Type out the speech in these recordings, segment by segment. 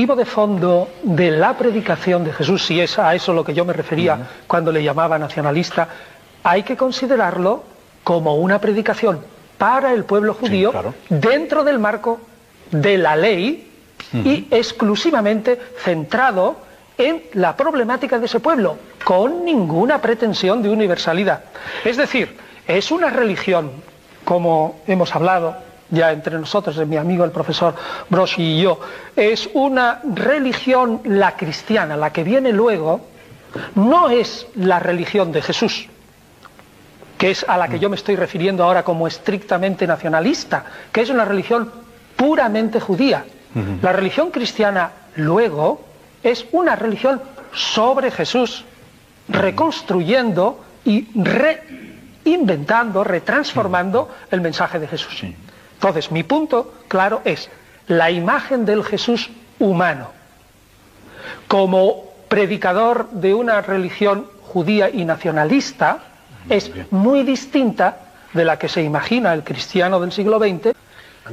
motivo de fondo de la predicación de Jesús, si es a eso lo que yo me refería cuando le llamaba nacionalista, hay que considerarlo como una predicación para el pueblo judío dentro del marco de la ley y exclusivamente centrado en la problemática de ese pueblo, con ninguna pretensión de universalidad. Es decir, es una religión, como hemos hablado ya entre nosotros, mi amigo el profesor Broschi y yo, es una religión, la cristiana, la que viene luego, no es la religión de Jesús, que es a la que yo me estoy refiriendo ahora como estrictamente nacionalista, que es una religión puramente judía. La religión cristiana luego es una religión sobre Jesús, reconstruyendo y reinventando, retransformando el mensaje de Jesús. Entonces, mi punto claro es la imagen del Jesús humano. Como predicador de una religión judía y nacionalista, es muy distinta de la que se imagina el cristiano del siglo XX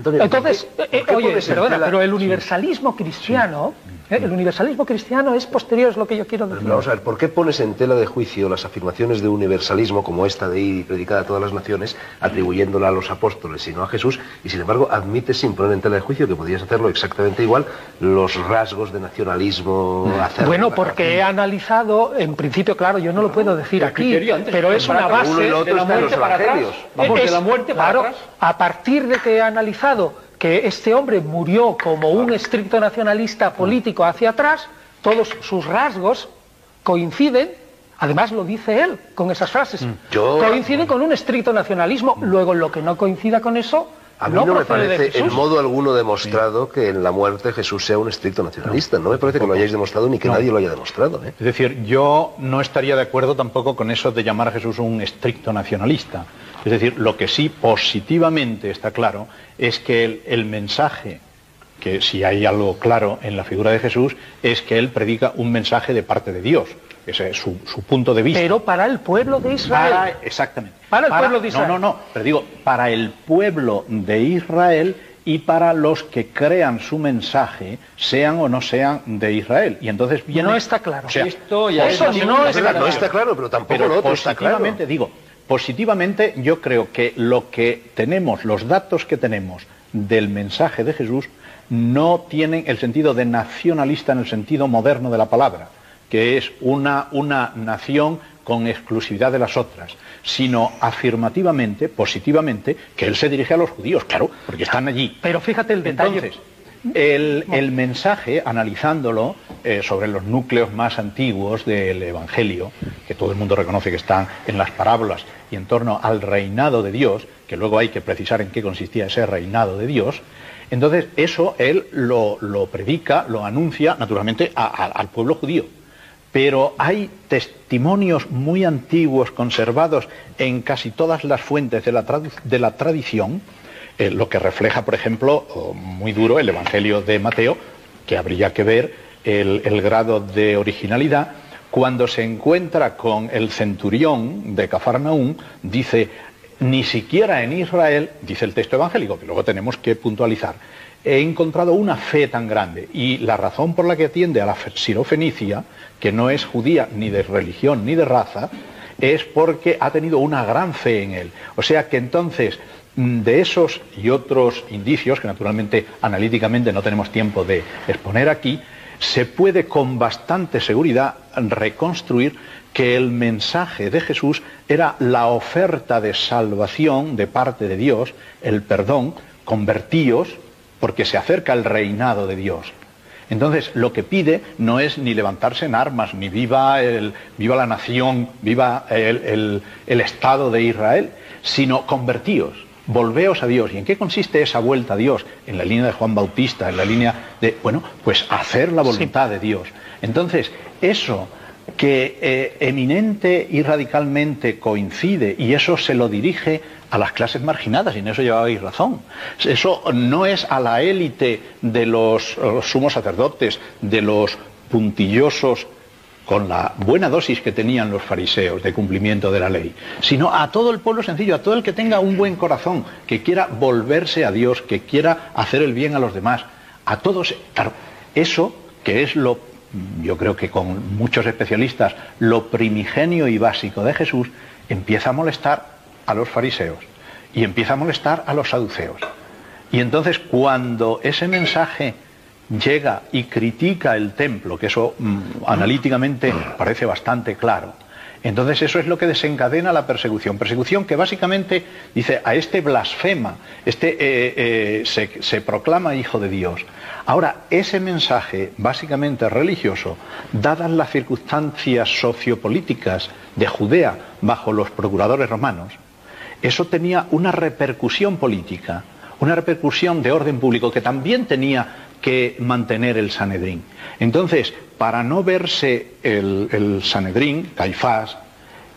entonces, eh, oye, perdona, pero el universalismo cristiano, eh, el universalismo cristiano es posterior, es lo que yo quiero decir. Vamos a ver, ¿por qué pones en tela de juicio las afirmaciones de universalismo como esta de ir y predicar a todas las naciones, atribuyéndola a los apóstoles y no a Jesús, y sin embargo admites sin poner en tela de juicio que podías hacerlo exactamente igual los rasgos de nacionalismo Bueno, porque he analizado, en principio, claro, yo no lo puedo decir aquí, pero es una base de la muerte para atrás. Vamos, de la muerte para atrás. A partir de que he analizado que este hombre murió como un estricto nacionalista político hacia atrás, todos sus rasgos coinciden, además lo dice él con esas frases, mm. coinciden con un estricto nacionalismo, luego lo que no coincida con eso... A mí no, me parece en modo alguno demostrado que en la muerte Jesús sea un estricto nacionalista. No, me parece que lo hayáis demostrado ni que nadie lo haya demostrado. ¿eh? Es decir, yo no estaría de acuerdo tampoco con eso de llamar a Jesús un estricto nacionalista. Es decir, lo que sí positivamente está claro es que el, mensaje, que si hay algo claro en la figura de Jesús, es que él predica un mensaje de parte de Dios. Ese es su, punto de vista. Pero para el pueblo de Israel. exactamente. Para el pueblo de Israel. No, no, no. Pero digo, para el pueblo de Israel y para los que crean su mensaje, sean o no sean de Israel. Y entonces viene... No está claro. Esto ya Eso no, está, no está claro, pero tampoco lo otro está claro. digo, Positivamente yo creo que lo que tenemos, los datos que tenemos del mensaje de Jesús, no tienen el sentido de nacionalista en el sentido moderno de la palabra, que es una, una nación con exclusividad de las otras, sino afirmativamente, positivamente, que él se dirige a los judíos, claro, porque están allí. Pero fíjate el detalle. El, mensaje, analizándolo eh, sobre los núcleos más antiguos del Evangelio, que todo el mundo reconoce que están en las parábolas y en torno al reinado de Dios, que luego hay que precisar en qué consistía ese reinado de Dios, entonces eso él lo, predica, lo anuncia naturalmente al pueblo judío. Pero hay testimonios muy antiguos conservados en casi todas las fuentes de la, tradición eh, lo que refleja, por ejemplo, muy duro el Evangelio de Mateo, que habría que ver el, grado de originalidad, cuando se encuentra con el centurión de Cafarnaún, dice, ni siquiera en Israel, dice el texto evangélico, que luego tenemos que puntualizar, he encontrado una fe tan grande y la razón por la que atiende a la sirofenicia, que no es judía ni de religión ni de raza, es porque ha tenido una gran fe en él. O sea que entonces Mm, de esos y otros indicios, que naturalmente analíticamente no tenemos tiempo de exponer aquí, se puede con bastante seguridad reconstruir que el mensaje de Jesús era la oferta de salvación de parte de Dios, el perdón, convertíos, porque se acerca el reinado de Dios. Entonces, lo que pide no es ni levantarse en armas, ni viva, el, viva la nación, viva el, el Estado de Israel, sino convertíos volveos a Dios. ¿Y en qué consiste esa vuelta a Dios? En la línea de Juan Bautista, en la línea de, bueno, pues hacer la voluntad de Dios. Entonces, eso que eh, eminente y radicalmente coincide, y eso se lo dirige a las clases marginadas, y en eso lleváis razón. Eso no es a la élite de los sumos sacerdotes, de los puntillosos con la buena dosis que tenían los fariseos de cumplimiento de la ley, sino a todo el pueblo sencillo, a todo el que tenga un buen corazón, que quiera volverse a Dios, que quiera hacer el bien a los demás, a todos, Eso, que es lo, yo creo que con muchos especialistas, lo primigenio y básico de Jesús, empieza a molestar a los fariseos y empieza a molestar a los saduceos. Y entonces cuando ese mensaje llega y critica el templo, que eso mm, analíticamente parece bastante claro, entonces eso es lo que desencadena la persecución. Persecución que básicamente dice a este blasfema, este eh, eh, se, se proclama hijo de Dios. Ahora, ese mensaje básicamente religioso, dadas las circunstancias sociopolíticas de Judea bajo los procuradores romanos, eso tenía una repercusión política, una repercusión de orden público que también tenía que mantener el Sanedrín. Entonces, para no verse el, Sanedrín, Caifás,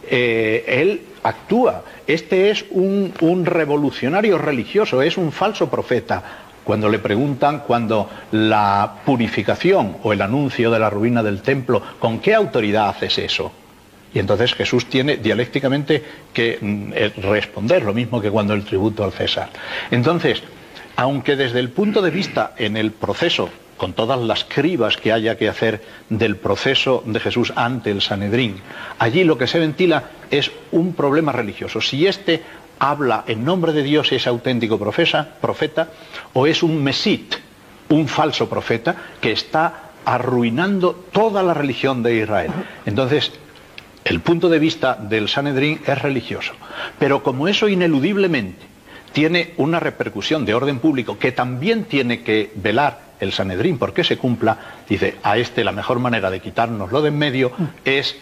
eh, él actúa. Este es un, un revolucionario religioso, es un falso profeta. Cuando le preguntan cuando la purificación o el anuncio de la ruina del templo, ¿con qué autoridad haces eso? Y entonces Jesús tiene dialécticamente que mm, eh, responder, lo mismo que cuando el tributo al César. Entonces, aunque desde el punto de vista en el proceso, con todas las cribas que haya que hacer del proceso de Jesús ante el Sanedrín, allí lo que se ventila es un problema religioso. Si éste habla en nombre de Dios es auténtico profeta o es un mesit, un falso profeta que está arruinando toda la religión de Israel. Entonces, el punto de vista del Sanedrín es religioso. Pero como eso ineludiblemente tiene una repercusión de orden público que también tiene que velar el Sanedrín porque se cumpla, dice, a este la mejor manera de quitárnoslo de en medio es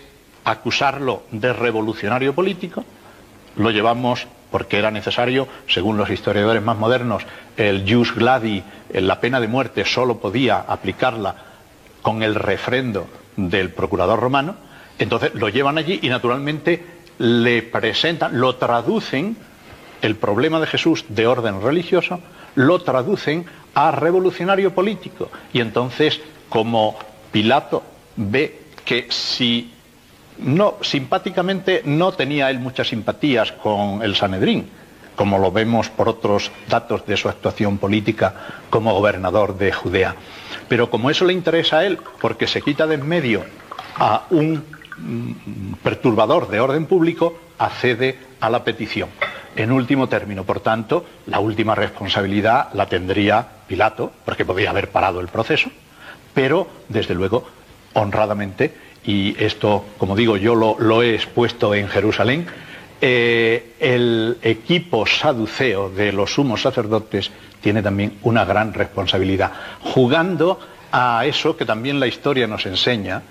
acusarlo de revolucionario político, lo llevamos porque era necesario, según los historiadores más modernos, el jus gladi, la pena de muerte, solo podía aplicarla con el refrendo del procurador romano, entonces lo llevan allí y naturalmente le presentan, lo traducen, el problema de Jesús de orden religioso, lo traducen a revolucionario político. Y entonces, como Pilato ve que si no, simpáticamente no tenía él muchas simpatías con el Sanedrín, como lo vemos por otros datos de su actuación política como gobernador de Judea. Pero como eso le interesa a él, porque se quita de en medio a un Mm, perturbador de orden público accede a la petición. En último término, por tanto, la última responsabilidad la tendría Pilato, porque podía haber parado el proceso, pero, desde luego, honradamente, y esto, como digo, yo lo, he expuesto en Jerusalén, eh, el equipo saduceo de los sumos sacerdotes tiene también una gran responsabilidad, jugando a eso que también la historia nos enseña,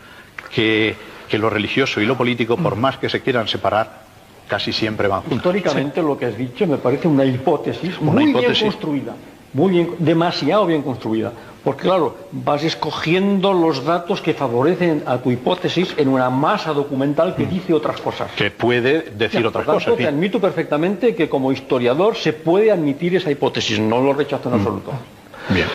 que que lo religioso y lo político, por más que se quieran separar, casi siempre van juntos. Históricamente lo que has dicho me parece una hipótesis muy bien construida, muy bien, demasiado bien construida. Porque claro, vas escogiendo los datos que favorecen a tu hipótesis en una masa documental que mm. dice otras cosas. Que puede decir otras cosas. Te admito perfectamente que como historiador se puede admitir esa hipótesis, no lo rechazo en mm. absoluto. Bien.